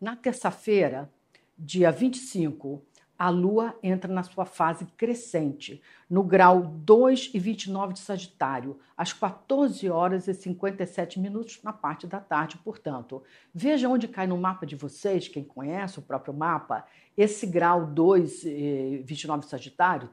Na terça-feira, dia 25, a Lua entra na sua fase crescente, no grau 2 e 29 de Sagitário, às 14 horas e 57 minutos na parte da tarde, portanto. Veja onde cai no mapa de vocês, quem conhece o próprio mapa, esse grau 2 e 29 de Sagitário,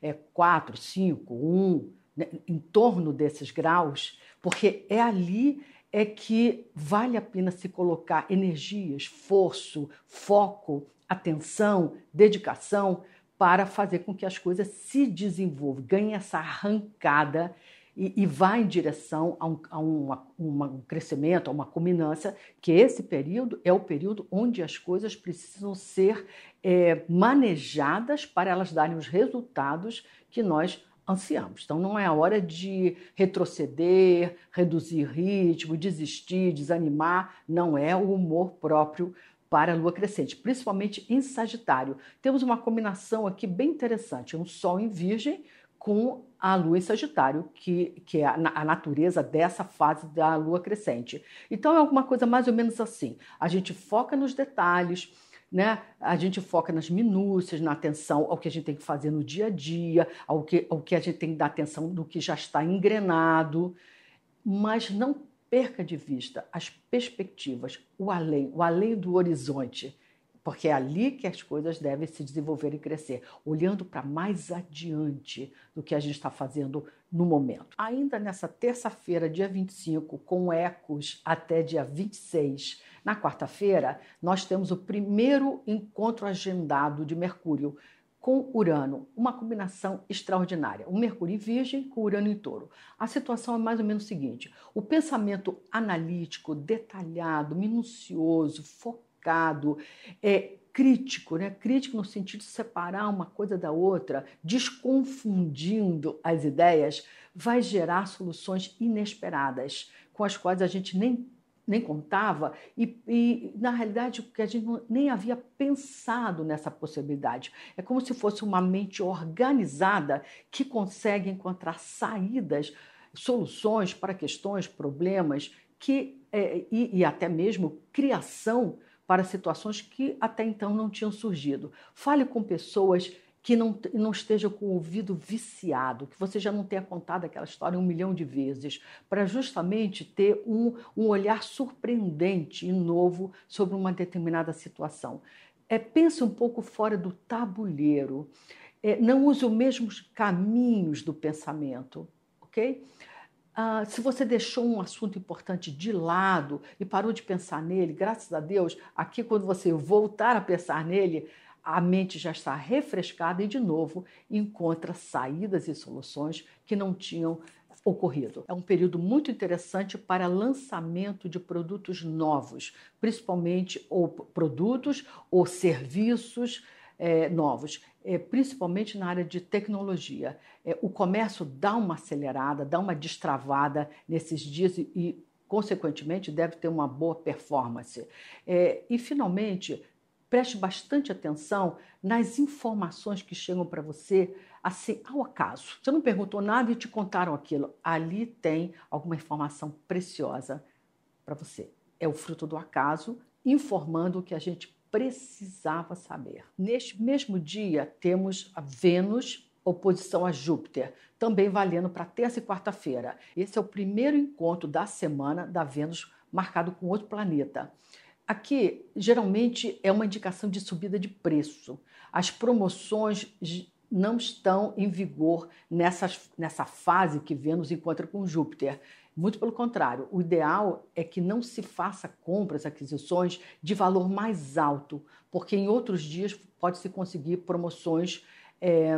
é 4, 5, 1, né, em torno desses graus, porque é ali é que vale a pena se colocar energia, esforço, foco atenção, dedicação para fazer com que as coisas se desenvolvam, ganhem essa arrancada e, e vá em direção a um, a uma, uma, um crescimento, a uma culminância, que esse período é o período onde as coisas precisam ser é, manejadas para elas darem os resultados que nós ansiamos. Então não é a hora de retroceder, reduzir ritmo, desistir, desanimar, não é o humor próprio para a lua crescente, principalmente em Sagitário. Temos uma combinação aqui bem interessante: um Sol em Virgem com a lua em Sagitário, que, que é a, a natureza dessa fase da lua crescente. Então é alguma coisa mais ou menos assim. A gente foca nos detalhes. Né? A gente foca nas minúcias, na atenção ao que a gente tem que fazer no dia a dia, ao que, ao que a gente tem que dar atenção do que já está engrenado, mas não perca de vista as perspectivas, o além, o além do horizonte, porque é ali que as coisas devem se desenvolver e crescer, olhando para mais adiante do que a gente está fazendo no momento. Ainda nessa terça-feira, dia 25, com ecos até dia 26, na quarta-feira, nós temos o primeiro encontro agendado de Mercúrio com Urano, uma combinação extraordinária. O Mercúrio em Virgem com Urano em Touro. A situação é mais ou menos o seguinte: o pensamento analítico, detalhado, minucioso, focado, é crítico, né? Crítico no sentido de separar uma coisa da outra, desconfundindo as ideias, vai gerar soluções inesperadas, com as quais a gente nem nem contava, e, e, na realidade que a gente não, nem havia pensado nessa possibilidade. É como se fosse uma mente organizada que consegue encontrar saídas, soluções para questões, problemas que é, e, e até mesmo criação para situações que até então não tinham surgido. Fale com pessoas que não, não esteja com o ouvido viciado, que você já não tenha contado aquela história um milhão de vezes, para justamente ter um, um olhar surpreendente e novo sobre uma determinada situação. É, pense um pouco fora do tabuleiro, é, não use os mesmos caminhos do pensamento, ok? Ah, se você deixou um assunto importante de lado e parou de pensar nele, graças a Deus, aqui quando você voltar a pensar nele, a mente já está refrescada e, de novo, encontra saídas e soluções que não tinham ocorrido. É um período muito interessante para lançamento de produtos novos, principalmente ou produtos ou serviços é, novos, é, principalmente na área de tecnologia. É, o comércio dá uma acelerada, dá uma destravada nesses dias e, e consequentemente, deve ter uma boa performance. É, e, finalmente, preste bastante atenção nas informações que chegam para você assim ao acaso. Você não perguntou nada e te contaram aquilo. Ali tem alguma informação preciosa para você. É o fruto do acaso, informando o que a gente precisava saber. Neste mesmo dia, temos a Vênus oposição a Júpiter, também valendo para terça e quarta-feira. Esse é o primeiro encontro da semana da Vênus marcado com outro planeta. Aqui, geralmente, é uma indicação de subida de preço. As promoções não estão em vigor nessa, nessa fase que Vênus encontra com Júpiter. Muito pelo contrário, o ideal é que não se faça compras, aquisições de valor mais alto, porque em outros dias pode-se conseguir promoções é,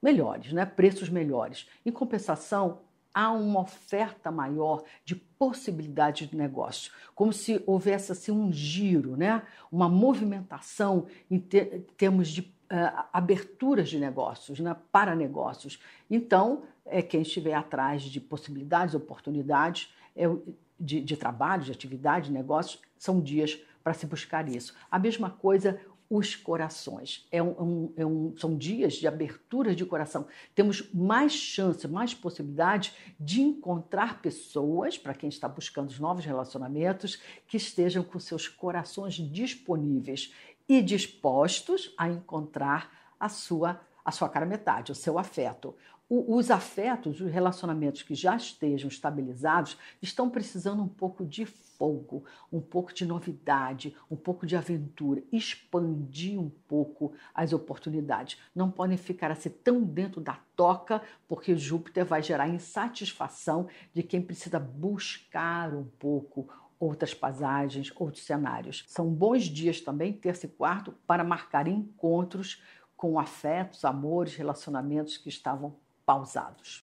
melhores, né? preços melhores. Em compensação, há uma oferta maior de possibilidades de negócio, como se houvesse assim um giro, né? uma movimentação em termos de uh, aberturas de negócios, né? para negócios. Então, é, quem estiver atrás de possibilidades, oportunidades é, de, de trabalho, de atividade, de negócios, são dias para se buscar isso. A mesma coisa os corações. É um, um, é um, são dias de abertura de coração. Temos mais chance, mais possibilidade de encontrar pessoas, para quem está buscando novos relacionamentos, que estejam com seus corações disponíveis e dispostos a encontrar a sua a sua cara metade, o seu afeto. O, os afetos, os relacionamentos que já estejam estabilizados, estão precisando um pouco de fogo, um pouco de novidade, um pouco de aventura, expandir um pouco as oportunidades. Não podem ficar assim tão dentro da toca, porque Júpiter vai gerar insatisfação de quem precisa buscar um pouco outras paisagens, outros cenários. São bons dias também, terça e quarto, para marcar encontros com afetos, amores, relacionamentos que estavam pausados.